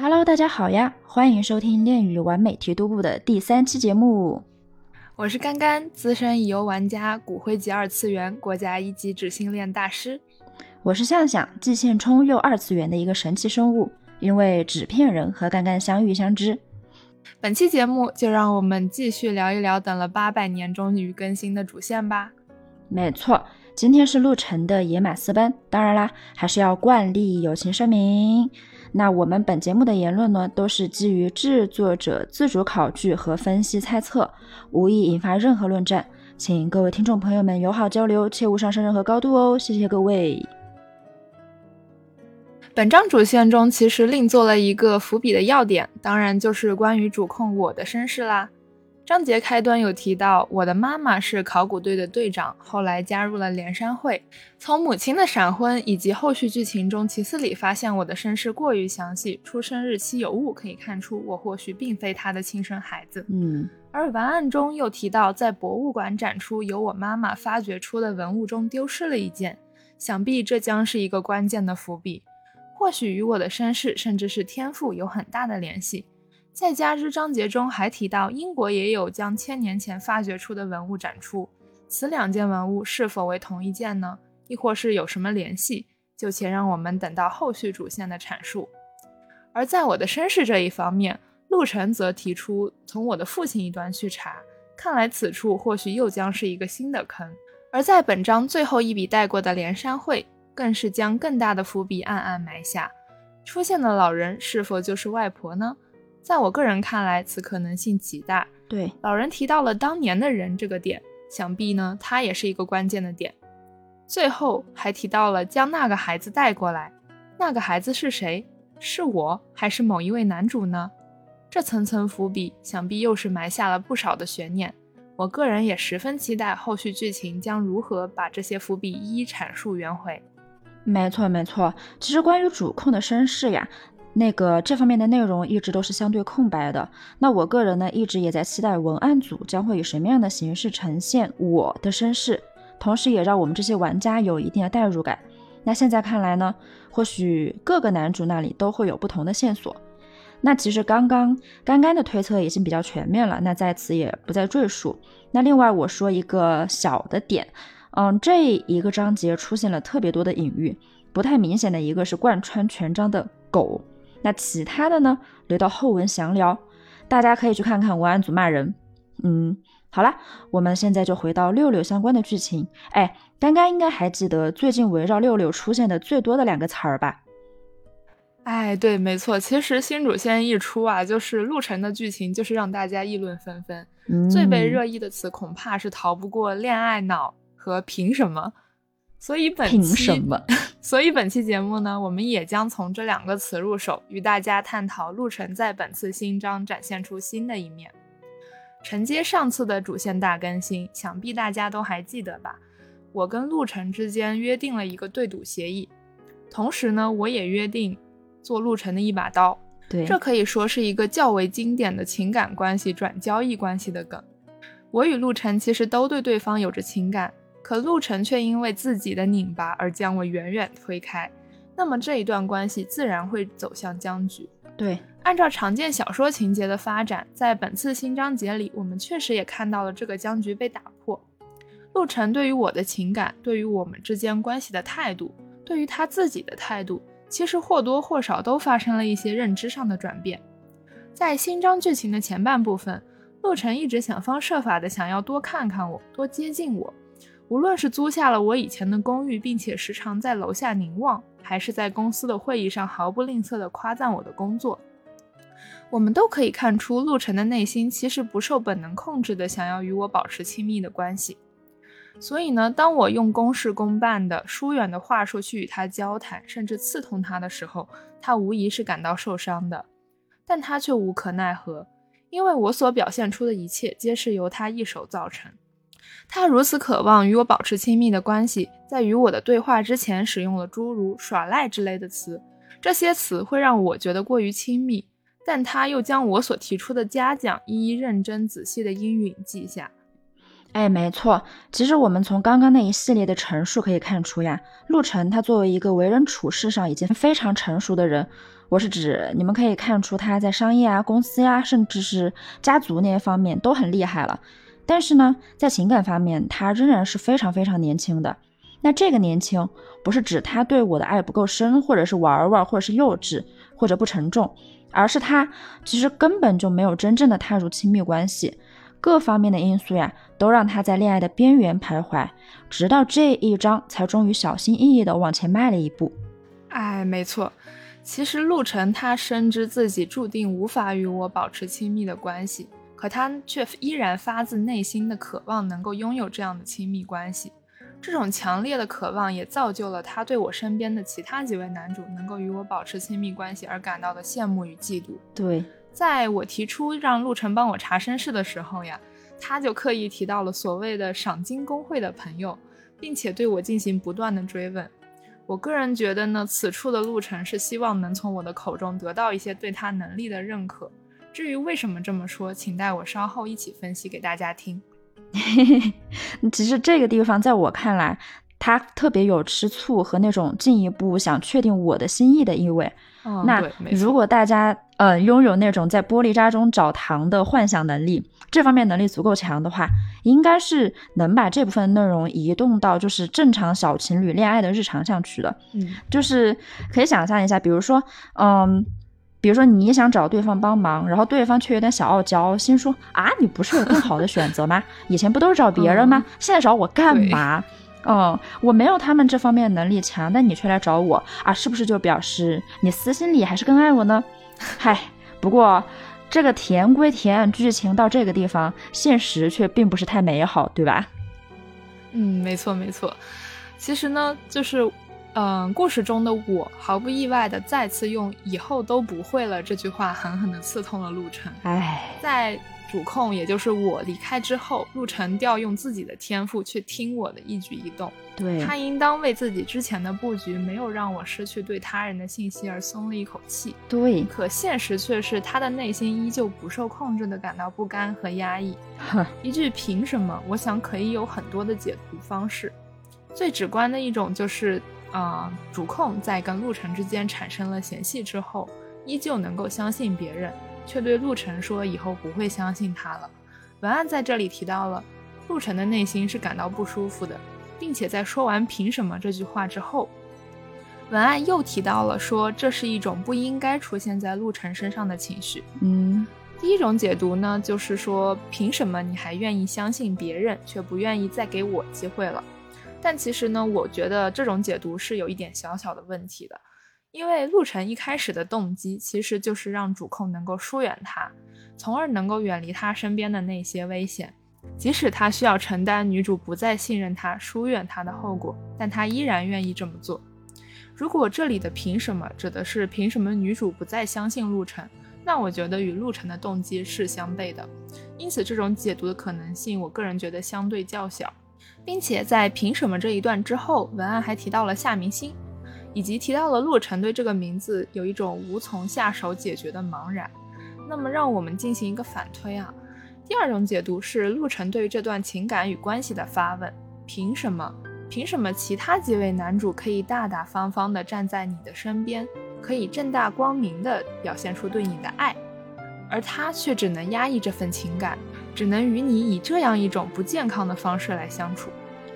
Hello，大家好呀，欢迎收听《恋与完美提督部》的第三期节目。我是甘甘，资深乙游玩家，骨灰级二次元，国家一级纸性恋大师。我是向向，既现充又二次元的一个神奇生物，因为纸片人和干干相遇相知。本期节目就让我们继续聊一聊等了八百年终于更新的主线吧。没错，今天是陆晨的野马私奔，当然啦，还是要惯例友情声明。那我们本节目的言论呢，都是基于制作者自主考据和分析猜测，无意引发任何论战，请各位听众朋友们友好交流，切勿上升任何高度哦，谢谢各位。本章主线中其实另做了一个伏笔的要点，当然就是关于主控我的身世啦。章节开端有提到，我的妈妈是考古队的队长，后来加入了连山会。从母亲的闪婚以及后续剧情中，其次里发现我的身世过于详细，出生日期有误，可以看出我或许并非他的亲生孩子。嗯，而文案中又提到，在博物馆展出由我妈妈发掘出的文物中丢失了一件，想必这将是一个关键的伏笔，或许与我的身世甚至是天赋有很大的联系。在加之章节中还提到，英国也有将千年前发掘出的文物展出，此两件文物是否为同一件呢？亦或是有什么联系？就且让我们等到后续主线的阐述。而在我的身世这一方面，陆晨则提出从我的父亲一端去查，看来此处或许又将是一个新的坑。而在本章最后一笔带过的连山会，更是将更大的伏笔暗暗埋下，出现的老人是否就是外婆呢？在我个人看来，此可能性极大。对，老人提到了当年的人这个点，想必呢，他也是一个关键的点。最后还提到了将那个孩子带过来，那个孩子是谁？是我还是某一位男主呢？这层层伏笔，想必又是埋下了不少的悬念。我个人也十分期待后续剧情将如何把这些伏笔一一阐述圆回。没错没错，其实关于主控的身世呀。那个这方面的内容一直都是相对空白的。那我个人呢，一直也在期待文案组将会以什么样的形式呈现我的身世，同时也让我们这些玩家有一定的代入感。那现在看来呢，或许各个男主那里都会有不同的线索。那其实刚刚刚刚的推测已经比较全面了，那在此也不再赘述。那另外我说一个小的点，嗯，这一个章节出现了特别多的隐喻，不太明显的一个是贯穿全章的狗。那其他的呢，留到后文详聊，大家可以去看看文案组骂人。嗯，好啦，我们现在就回到六六相关的剧情。哎，刚刚应该还记得最近围绕六六出现的最多的两个词儿吧？哎，对，没错。其实新主线一出啊，就是陆晨的剧情就是让大家议论纷纷。最被热议的词恐怕是逃不过“恋爱脑”和“凭什么”。所以本期，所以本期节目呢，我们也将从这两个词入手，与大家探讨陆晨在本次新章展现出新的一面。承接上次的主线大更新，想必大家都还记得吧？我跟陆晨之间约定了一个对赌协议，同时呢，我也约定做陆晨的一把刀。对，这可以说是一个较为经典的情感关系转交易关系的梗。我与陆晨其实都对对方有着情感。可陆晨却因为自己的拧巴而将我远远推开，那么这一段关系自然会走向僵局。对，按照常见小说情节的发展，在本次新章节里，我们确实也看到了这个僵局被打破。陆晨对于我的情感，对于我们之间关系的态度，对于他自己的态度，其实或多或少都发生了一些认知上的转变。在新章剧情的前半部分，陆晨一直想方设法的想要多看看我，多接近我。无论是租下了我以前的公寓，并且时常在楼下凝望，还是在公司的会议上毫不吝啬地夸赞我的工作，我们都可以看出陆晨的内心其实不受本能控制的想要与我保持亲密的关系。所以呢，当我用公事公办的疏远的话术去与他交谈，甚至刺痛他的时候，他无疑是感到受伤的，但他却无可奈何，因为我所表现出的一切皆是由他一手造成。他如此渴望与我保持亲密的关系，在与我的对话之前使用了诸如“耍赖”之类的词，这些词会让我觉得过于亲密，但他又将我所提出的嘉奖一一认真仔细的应允记下。哎，没错。其实我们从刚刚那一系列的陈述可以看出呀，陆晨他作为一个为人处事上已经非常成熟的人，我是指你们可以看出他在商业啊、公司呀，甚至是家族那些方面都很厉害了。但是呢，在情感方面，他仍然是非常非常年轻的。那这个年轻，不是指他对我的爱不够深，或者是玩玩，或者是幼稚，或者不沉重，而是他其实根本就没有真正的踏入亲密关系。各方面的因素呀，都让他在恋爱的边缘徘徊，直到这一章才终于小心翼翼地往前迈了一步。哎，没错，其实陆晨他深知自己注定无法与我保持亲密的关系，可他却依然发自内心的渴望能够拥有这样的亲密关系。这种强烈的渴望也造就了他对我身边的其他几位男主能够与我保持亲密关系而感到的羡慕与嫉妒。对。在我提出让陆晨帮我查身世的时候呀，他就刻意提到了所谓的赏金工会的朋友，并且对我进行不断的追问。我个人觉得呢，此处的陆晨是希望能从我的口中得到一些对他能力的认可。至于为什么这么说，请待我稍后一起分析给大家听。其实这个地方在我看来。他特别有吃醋和那种进一步想确定我的心意的意味。那如果大家呃拥有那种在玻璃渣中找糖的幻想能力，这方面能力足够强的话，应该是能把这部分内容移动到就是正常小情侣恋爱的日常上去的。嗯，就是可以想象一下，比如说，嗯，比如说你想找对方帮忙，然后对方却有点小傲娇，心说啊，你不是有更好的选择吗？以前不都是找别人吗？现在找我干嘛？嗯，我没有他们这方面能力强，但你却来找我啊，是不是就表示你私心里还是更爱我呢？嗨，不过这个甜归甜，剧情到这个地方，现实却并不是太美好，对吧？嗯，没错没错。其实呢，就是，嗯，故事中的我毫不意外的再次用“以后都不会了”这句话狠狠的刺痛了陆晨。唉，在。主控，也就是我离开之后，陆晨调用自己的天赋去听我的一举一动。对他应当为自己之前的布局没有让我失去对他人的信息而松了一口气。对，可现实却是他的内心依旧不受控制的感到不甘和压抑。一句凭什么？我想可以有很多的解读方式。最直观的一种就是，啊，主控在跟陆晨之间产生了嫌隙之后，依旧能够相信别人。却对陆晨说：“以后不会相信他了。”文案在这里提到了陆晨的内心是感到不舒服的，并且在说完“凭什么”这句话之后，文案又提到了说这是一种不应该出现在陆晨身上的情绪。嗯，第一种解读呢，就是说凭什么你还愿意相信别人，却不愿意再给我机会了？但其实呢，我觉得这种解读是有一点小小的问题的。因为陆晨一开始的动机其实就是让主控能够疏远他，从而能够远离他身边的那些危险。即使他需要承担女主不再信任他、疏远他的后果，但他依然愿意这么做。如果这里的“凭什么”指的是凭什么女主不再相信陆晨，那我觉得与陆晨的动机是相悖的。因此，这种解读的可能性，我个人觉得相对较小。并且在“凭什么”这一段之后，文案还提到了夏明星。以及提到了陆晨对这个名字有一种无从下手解决的茫然，那么让我们进行一个反推啊。第二种解读是陆晨对于这段情感与关系的发问：凭什么？凭什么其他几位男主可以大大方方地站在你的身边，可以正大光明地表现出对你的爱，而他却只能压抑这份情感，只能与你以这样一种不健康的方式来相处？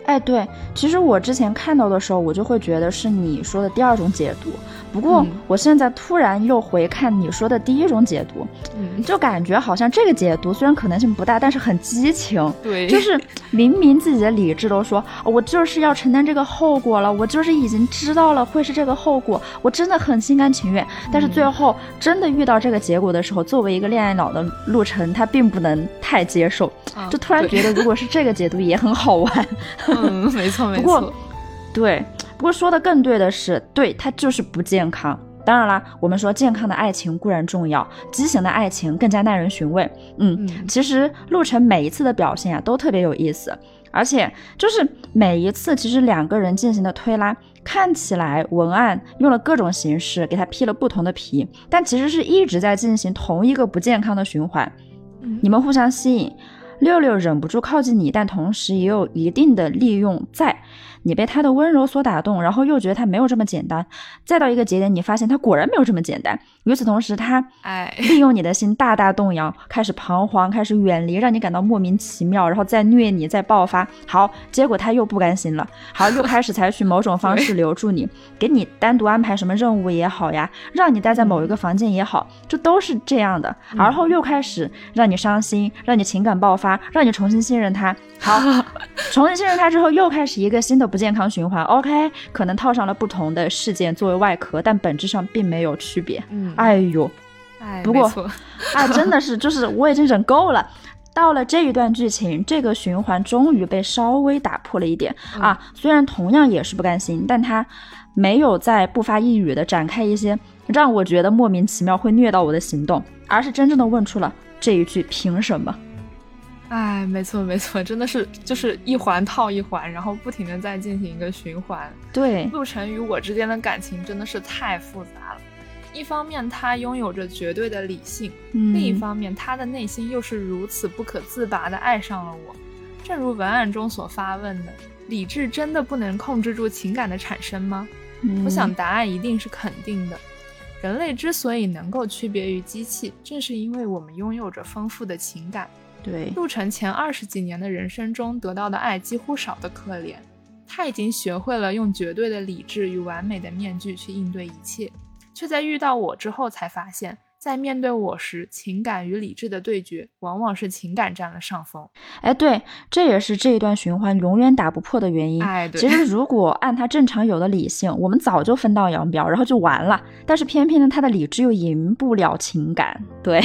哎，对，其实我之前看到的时候，我就会觉得是你说的第二种解读。不过我现在突然又回看你说的第一种解读，就感觉好像这个解读虽然可能性不大，但是很激情。对，就是明明自己的理智都说，我就是要承担这个后果了，我就是已经知道了会是这个后果，我真的很心甘情愿。但是最后真的遇到这个结果的时候，作为一个恋爱脑的陆晨，他并不能太接受，就突然觉得如果是这个解读也很好玩。嗯，没错没错。对。不过说的更对的是，对他就是不健康。当然啦，我们说健康的爱情固然重要，畸形的爱情更加耐人寻味。嗯，其实陆晨每一次的表现啊，都特别有意思，而且就是每一次，其实两个人进行的推拉，看起来文案用了各种形式给他披了不同的皮，但其实是一直在进行同一个不健康的循环。你们互相吸引。六六忍不住靠近你，但同时也有一定的利用在。你被他的温柔所打动，然后又觉得他没有这么简单，再到一个节点，你发现他果然没有这么简单。与此同时，他哎，利用你的心大大动摇，开始彷徨，开始远离，让你感到莫名其妙，然后再虐你，再爆发。好，结果他又不甘心了，好，又开始采取某种方式留住你，给你单独安排什么任务也好呀，让你待在某一个房间也好，这都是这样的。而后又开始让你伤心，让你情感爆发，让你重新信任他。好，重新信任他之后，又开始一个新的不健康循环。OK，可能套上了不同的事件作为外壳，但本质上并没有区别。嗯，哎呦，哎，不过没错 啊，真的是，就是我已经忍够了。到了这一段剧情，这个循环终于被稍微打破了一点啊。虽然同样也是不甘心，但他没有再不发一语的展开一些让我觉得莫名其妙会虐到我的行动，而是真正的问出了这一句：凭什么？哎，没错没错，真的是就是一环套一环，然后不停的在进行一个循环。对，陆晨与我之间的感情真的是太复杂了。一方面，他拥有着绝对的理性；嗯、另一方面，他的内心又是如此不可自拔的爱上了我。正如文案中所发问的：理智真的不能控制住情感的产生吗？嗯、我想答案一定是肯定的。人类之所以能够区别于机器，正是因为我们拥有着丰富的情感。对，陆晨前二十几年的人生中得到的爱几乎少得可怜，他已经学会了用绝对的理智与完美的面具去应对一切，却在遇到我之后才发现，在面对我时，情感与理智的对决往往是情感占了上风。哎，对，这也是这一段循环永远打不破的原因。哎，对，其实如果按他正常有的理性，我们早就分道扬镳，然后就完了。但是偏偏呢，他的理智又赢不了情感，对。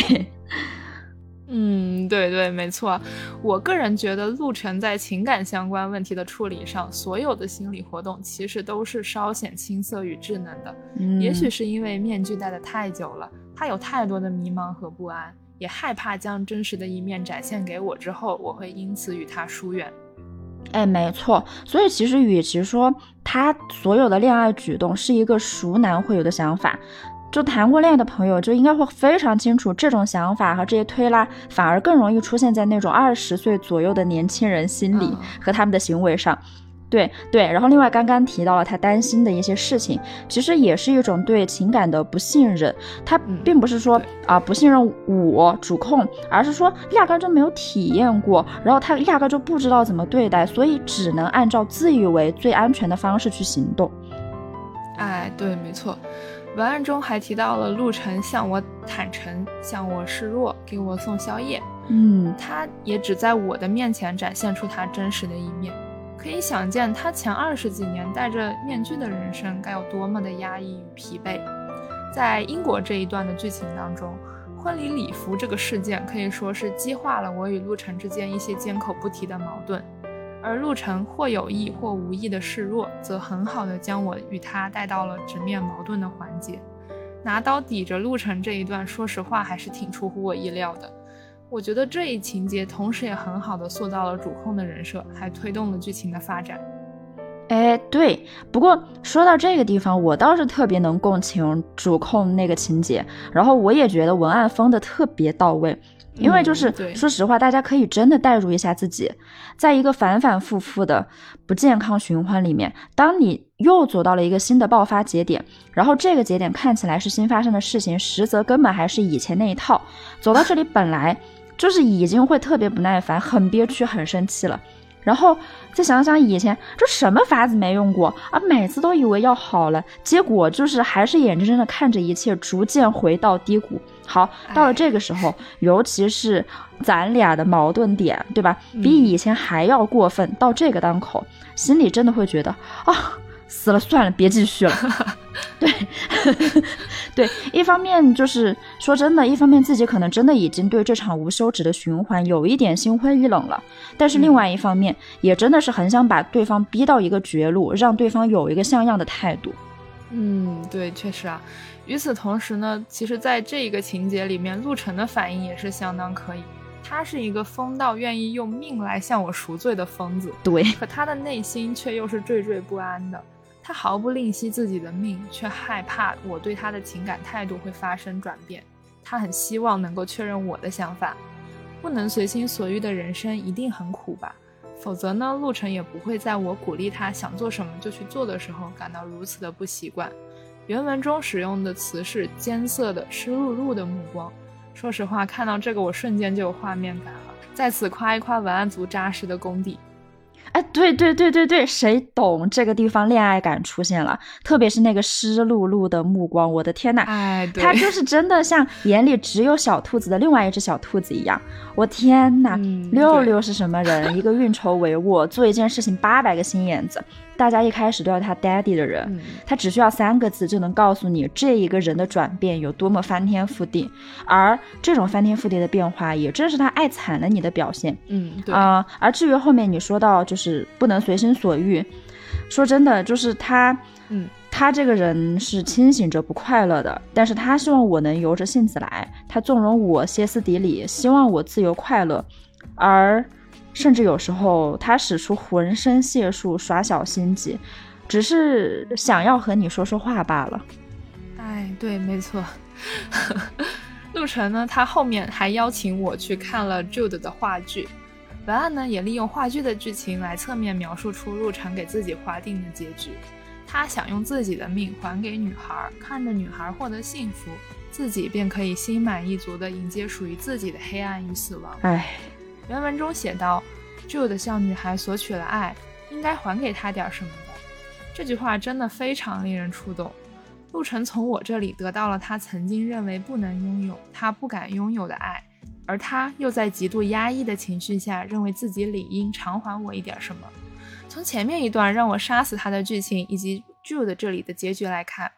嗯，对对，没错。我个人觉得，陆晨在情感相关问题的处理上，所有的心理活动其实都是稍显青涩与稚嫩的。嗯、也许是因为面具戴得太久了，他有太多的迷茫和不安，也害怕将真实的一面展现给我之后，我会因此与他疏远。哎，没错。所以其实，与其说他所有的恋爱举动是一个熟男会有的想法。就谈过恋爱的朋友就应该会非常清楚，这种想法和这些推拉反而更容易出现在那种二十岁左右的年轻人心里和他们的行为上。对对，然后另外刚刚提到了他担心的一些事情，其实也是一种对情感的不信任。他并不是说啊、呃、不信任我主控，而是说压根就没有体验过，然后他压根就不知道怎么对待，所以只能按照自以为最安全的方式去行动。哎，对，没错。文案中还提到了陆晨向我坦诚，向我示弱，给我送宵夜。嗯，他也只在我的面前展现出他真实的一面。可以想见，他前二十几年戴着面具的人生该有多么的压抑与疲惫。在英国这一段的剧情当中，婚礼礼服这个事件可以说是激化了我与陆晨之间一些缄口不提的矛盾。而陆晨或有意或无意的示弱，则很好的将我与他带到了直面矛盾的环节。拿刀抵着陆晨这一段，说实话还是挺出乎我意料的。我觉得这一情节同时也很好的塑造了主控的人设，还推动了剧情的发展。哎，对。不过说到这个地方，我倒是特别能共情主控那个情节，然后我也觉得文案封的特别到位。因为就是、嗯、说实话，大家可以真的代入一下自己，在一个反反复复的不健康循环里面，当你又走到了一个新的爆发节点，然后这个节点看起来是新发生的事情，实则根本还是以前那一套。走到这里本来就是已经会特别不耐烦、很憋屈、很生气了，然后再想想以前这什么法子没用过啊，每次都以为要好了，结果就是还是眼睁睁的看着一切逐渐回到低谷。好，到了这个时候，尤其是咱俩的矛盾点，对吧？比以前还要过分。到这个当口，心里真的会觉得啊，死了算了，别继续了。对，对，一方面就是说真的，一方面自己可能真的已经对这场无休止的循环有一点心灰意冷了，但是另外一方面，也真的是很想把对方逼到一个绝路，让对方有一个像样的态度。嗯，对，确实啊。与此同时呢，其实在这一个情节里面，陆晨的反应也是相当可以。他是一个疯到愿意用命来向我赎罪的疯子，对，可他的内心却又是惴惴不安的。他毫不吝惜自己的命，却害怕我对他的情感态度会发生转变。他很希望能够确认我的想法。不能随心所欲的人生一定很苦吧？否则呢，陆晨也不会在我鼓励他想做什么就去做的时候感到如此的不习惯。原文中使用的词是艰涩的、湿漉漉的目光。说实话，看到这个我瞬间就有画面感了。在此夸一夸文案组扎实的功底。哎，对对对对对，谁懂这个地方恋爱感出现了？特别是那个湿漉漉的目光，我的天呐，哎，他就是真的像眼里只有小兔子的另外一只小兔子一样。我天呐，六六是什么人？一个运筹帷幄，做一件事情八百个心眼子。大家一开始都要他 daddy 的人，他只需要三个字就能告诉你这一个人的转变有多么翻天覆地，而这种翻天覆地的变化，也正是他爱惨了你的表现。嗯，对啊。而至于后面你说到就是不能随心所欲，说真的，就是他，嗯，他这个人是清醒着不快乐的，但是他希望我能由着性子来，他纵容我歇斯底里，希望我自由快乐，而。甚至有时候，他使出浑身解数耍小心机，只是想要和你说说话罢了。哎，对，没错。陆晨呢，他后面还邀请我去看了 Jude 的话剧，文案呢也利用话剧的剧情来侧面描述出陆晨给自己划定的结局。他想用自己的命还给女孩，看着女孩获得幸福，自己便可以心满意足地迎接属于自己的黑暗与死亡。唉。原文中写道：“Jude 向女孩索取了爱，应该还给她点什么的。”这句话真的非常令人触动。陆晨从我这里得到了他曾经认为不能拥有、他不敢拥有的爱，而他又在极度压抑的情绪下，认为自己理应偿还我一点什么。从前面一段让我杀死他的剧情以及 Jude 这里的结局来看，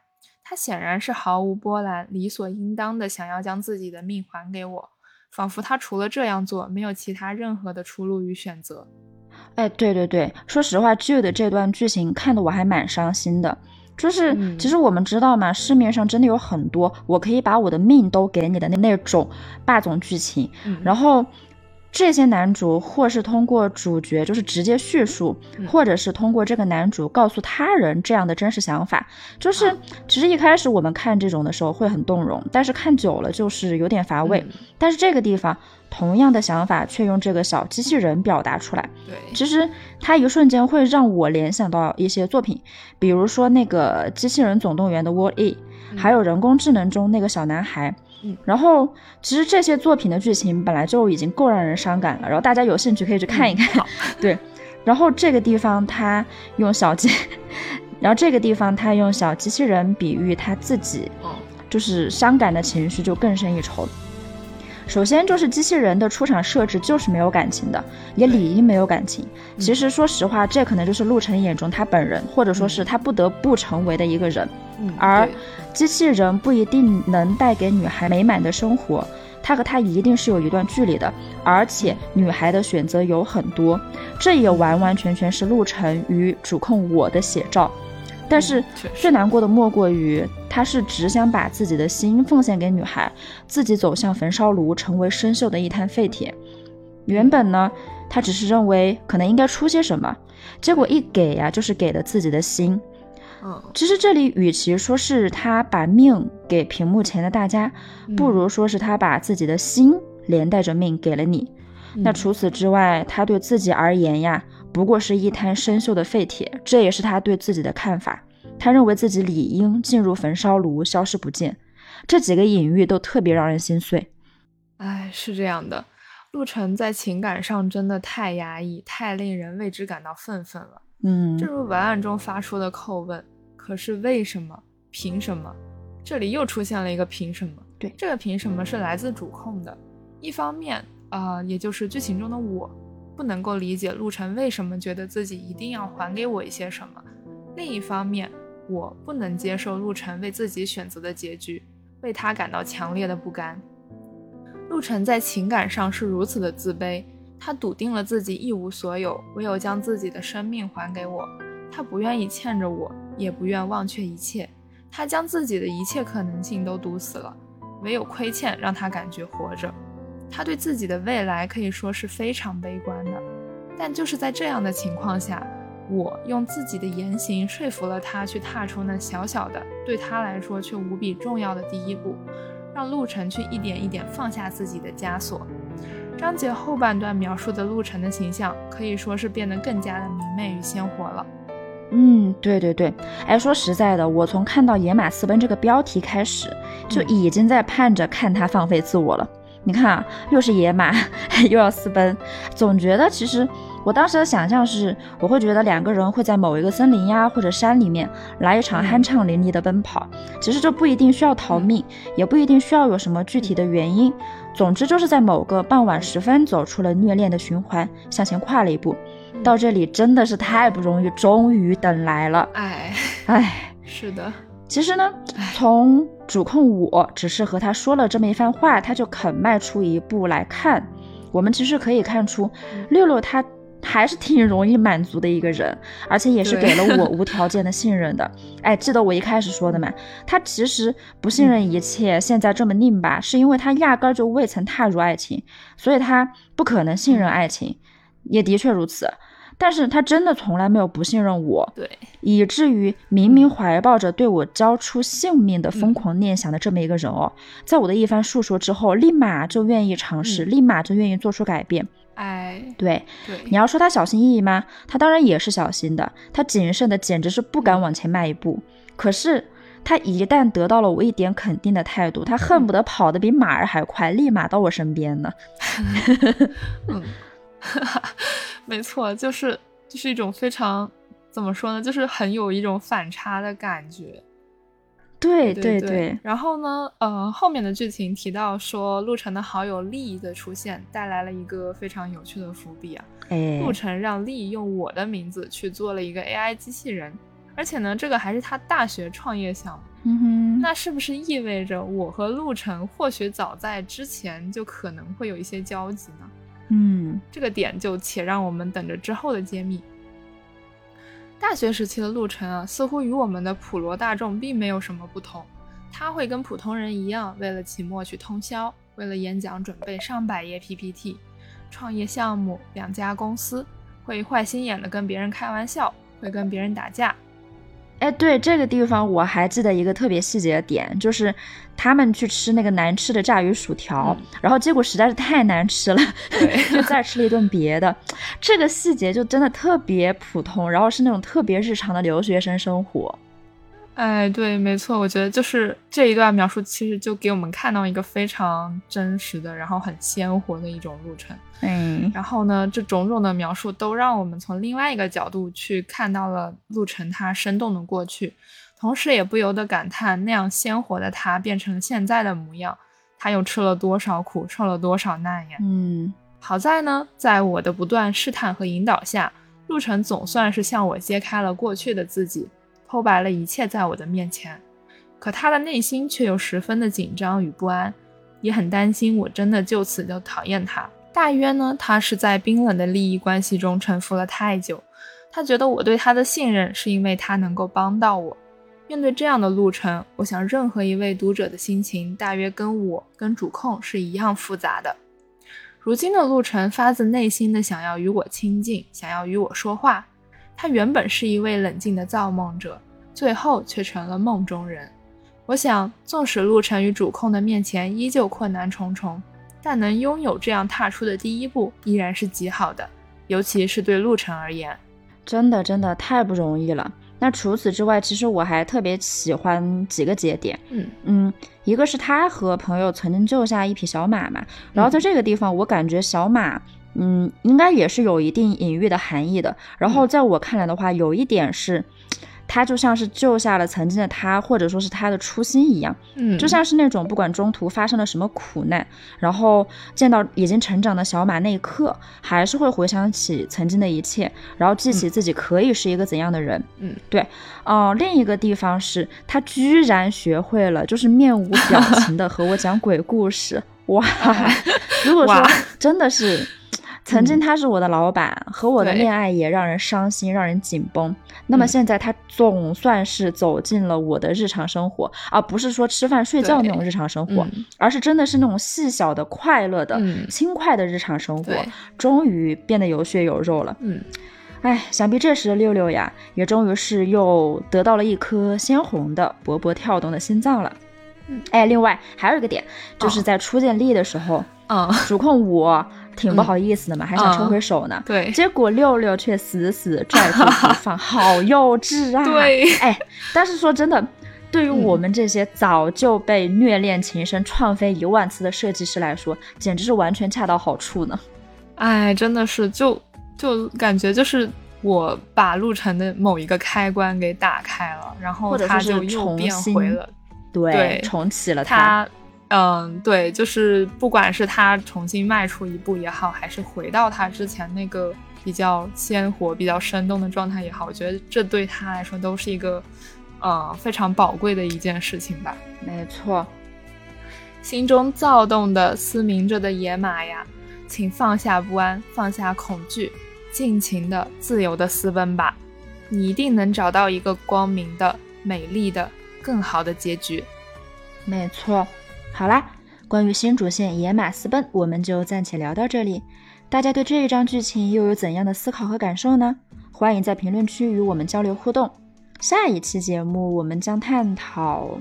他显然是毫无波澜、理所应当的想要将自己的命还给我。仿佛他除了这样做，没有其他任何的出路与选择。哎，对对对，说实话，Jude 这段剧情看得我还蛮伤心的。就是，其实我们知道嘛，市面上真的有很多我可以把我的命都给你的那那种霸总剧情，然后。这些男主或是通过主角就是直接叙述，或者是通过这个男主告诉他人这样的真实想法，就是其实一开始我们看这种的时候会很动容，但是看久了就是有点乏味。但是这个地方同样的想法却用这个小机器人表达出来，对，其实它一瞬间会让我联想到一些作品，比如说那个《机器人总动员》的 w a l E，还有人工智能中那个小男孩。然后，其实这些作品的剧情本来就已经够让人伤感了，然后大家有兴趣可以去看一看。对，然后这个地方他用小机，然后这个地方他用小机器人比喻他自己，就是伤感的情绪就更胜一筹。首先就是机器人的出场设置就是没有感情的，也理应没有感情。其实说实话，这可能就是陆晨眼中他本人，或者说是他不得不成为的一个人。而机器人不一定能带给女孩美满的生活，他和她一定是有一段距离的。而且女孩的选择有很多，这也完完全全是陆晨与主控我的写照。但是最难过的莫过于，他是只想把自己的心奉献给女孩，自己走向焚烧炉，成为生锈的一滩废铁。原本呢，他只是认为可能应该出些什么，结果一给呀，就是给了自己的心。嗯，其实这里与其说是他把命给屏幕前的大家，不如说是他把自己的心连带着命给了你。那除此之外，他对自己而言呀。不过是一滩生锈的废铁，这也是他对自己的看法。他认为自己理应进入焚烧炉，消失不见。这几个隐喻都特别让人心碎。哎，是这样的，陆晨在情感上真的太压抑，太令人为之感到愤愤了。嗯，正如文案中发出的叩问：可是为什么？凭什么？这里又出现了一个凭什么？对，这个凭什么是来自主控的。一方面，啊，也就是剧情中的我。不能够理解陆晨为什么觉得自己一定要还给我一些什么。另一方面，我不能接受陆晨为自己选择的结局，为他感到强烈的不甘。陆晨在情感上是如此的自卑，他笃定了自己一无所有，唯有将自己的生命还给我。他不愿意欠着我，也不愿忘却一切。他将自己的一切可能性都堵死了，唯有亏欠让他感觉活着。他对自己的未来可以说是非常悲观的，但就是在这样的情况下，我用自己的言行说服了他去踏出那小小的、对他来说却无比重要的第一步，让陆晨去一点一点放下自己的枷锁。章节后半段描述的陆晨的形象可以说是变得更加的明媚与鲜活了。嗯，对对对，哎，说实在的，我从看到野马私奔这个标题开始，就已经在盼着看他放飞自我了。你看啊，又是野马，又要私奔，总觉得其实我当时的想象是，我会觉得两个人会在某一个森林呀或者山里面来一场酣畅淋漓的奔跑。其实这不一定需要逃命，也不一定需要有什么具体的原因，总之就是在某个傍晚时分走出了虐恋的循环，向前跨了一步。到这里真的是太不容易，终于等来了。哎哎，是的。其实呢，从主控我只是和他说了这么一番话，他就肯迈出一步来看。我们其实可以看出，六六他还是挺容易满足的一个人，而且也是给了我无条件的信任的。哎，记得我一开始说的嘛，他其实不信任一切，现在这么拧巴，是因为他压根就未曾踏入爱情，所以他不可能信任爱情。也的确如此。但是他真的从来没有不信任我，对，以至于明明怀抱着对我交出性命的疯狂念想的这么一个人哦，在我的一番述说之后，立马就愿意尝试，立马就愿意做出改变。哎，对，对，你要说他小心翼翼吗？他当然也是小心的，他谨慎的简直是不敢往前迈一步。可是他一旦得到了我一点肯定的态度，他恨不得跑得比马儿还快，立马到我身边呢。嗯。没错，就是就是一种非常怎么说呢，就是很有一种反差的感觉。对对对。然后呢，呃，后面的剧情提到说，陆晨的好友丽的出现带来了一个非常有趣的伏笔啊。哎。陆晨让丽用我的名字去做了一个 AI 机器人，而且呢，这个还是他大学创业项目。嗯哼。那是不是意味着我和陆晨或许早在之前就可能会有一些交集呢？嗯，这个点就且让我们等着之后的揭秘。大学时期的陆晨啊，似乎与我们的普罗大众并没有什么不同。他会跟普通人一样，为了期末去通宵，为了演讲准备上百页 PPT，创业项目两家公司，会坏心眼的跟别人开玩笑，会跟别人打架。哎，对这个地方我还记得一个特别细节的点，就是他们去吃那个难吃的炸鱼薯条，然后结果实在是太难吃了，就再吃了一顿别的。这个细节就真的特别普通，然后是那种特别日常的留学生生活。哎，对，没错，我觉得就是这一段描述，其实就给我们看到一个非常真实的，然后很鲜活的一种路程。嗯，然后呢，这种种的描述都让我们从另外一个角度去看到了路晨他生动的过去，同时也不由得感叹那样鲜活的他变成了现在的模样，他又吃了多少苦，受了多少难呀。嗯，好在呢，在我的不断试探和引导下，路程总算是向我揭开了过去的自己。剖白了一切在我的面前，可他的内心却又十分的紧张与不安，也很担心我真的就此就讨厌他。大约呢，他是在冰冷的利益关系中沉浮了太久，他觉得我对他的信任是因为他能够帮到我。面对这样的路程，我想任何一位读者的心情大约跟我跟主控是一样复杂的。如今的路程发自内心的想要与我亲近，想要与我说话。他原本是一位冷静的造梦者，最后却成了梦中人。我想，纵使陆晨与主控的面前依旧困难重重，但能拥有这样踏出的第一步，依然是极好的。尤其是对陆晨而言，真的真的太不容易了。那除此之外，其实我还特别喜欢几个节点。嗯嗯，一个是他和朋友曾经救下一匹小马嘛，然后在这个地方，我感觉小马。嗯，应该也是有一定隐喻的含义的。然后在我看来的话，有一点是，他就像是救下了曾经的他，或者说是他的初心一样。嗯，就像是那种不管中途发生了什么苦难，然后见到已经成长的小马那一刻，还是会回想起曾经的一切，然后记起自己可以是一个怎样的人。嗯，对。哦，另一个地方是他居然学会了，就是面无表情的和我讲鬼故事。哇，如果说真的是。曾经他是我的老板，和我的恋爱也让人伤心，让人紧绷。那么现在他总算是走进了我的日常生活，而不是说吃饭睡觉那种日常生活，而是真的是那种细小的、快乐的、轻快的日常生活，终于变得有血有肉了。嗯，哎，想必这时的六六呀，也终于是又得到了一颗鲜红的、勃勃跳动的心脏了。嗯，哎，另外还有一个点，就是在初见力的时候，嗯，主控我。挺不好意思的嘛，还想抽回手呢。对，结果六六却死死拽住不放，好幼稚啊！对，哎，但是说真的，对于我们这些早就被虐恋情深创飞一万次的设计师来说，简直是完全恰到好处呢。哎，真的是，就就感觉就是我把陆晨的某一个开关给打开了，然后他就又变回了，对，重启了他。嗯，对，就是不管是他重新迈出一步也好，还是回到他之前那个比较鲜活、比较生动的状态也好，我觉得这对他来说都是一个，呃，非常宝贵的一件事情吧。没错，心中躁动的嘶鸣着的野马呀，请放下不安，放下恐惧，尽情的、自由的私奔吧，你一定能找到一个光明的、美丽的、更好的结局。没错。好啦，关于新主线野马私奔，我们就暂且聊到这里。大家对这一章剧情又有怎样的思考和感受呢？欢迎在评论区与我们交流互动。下一期节目我们将探讨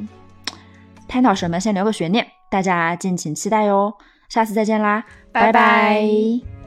探讨什么？先留个悬念，大家敬请期待哟。下次再见啦，拜拜。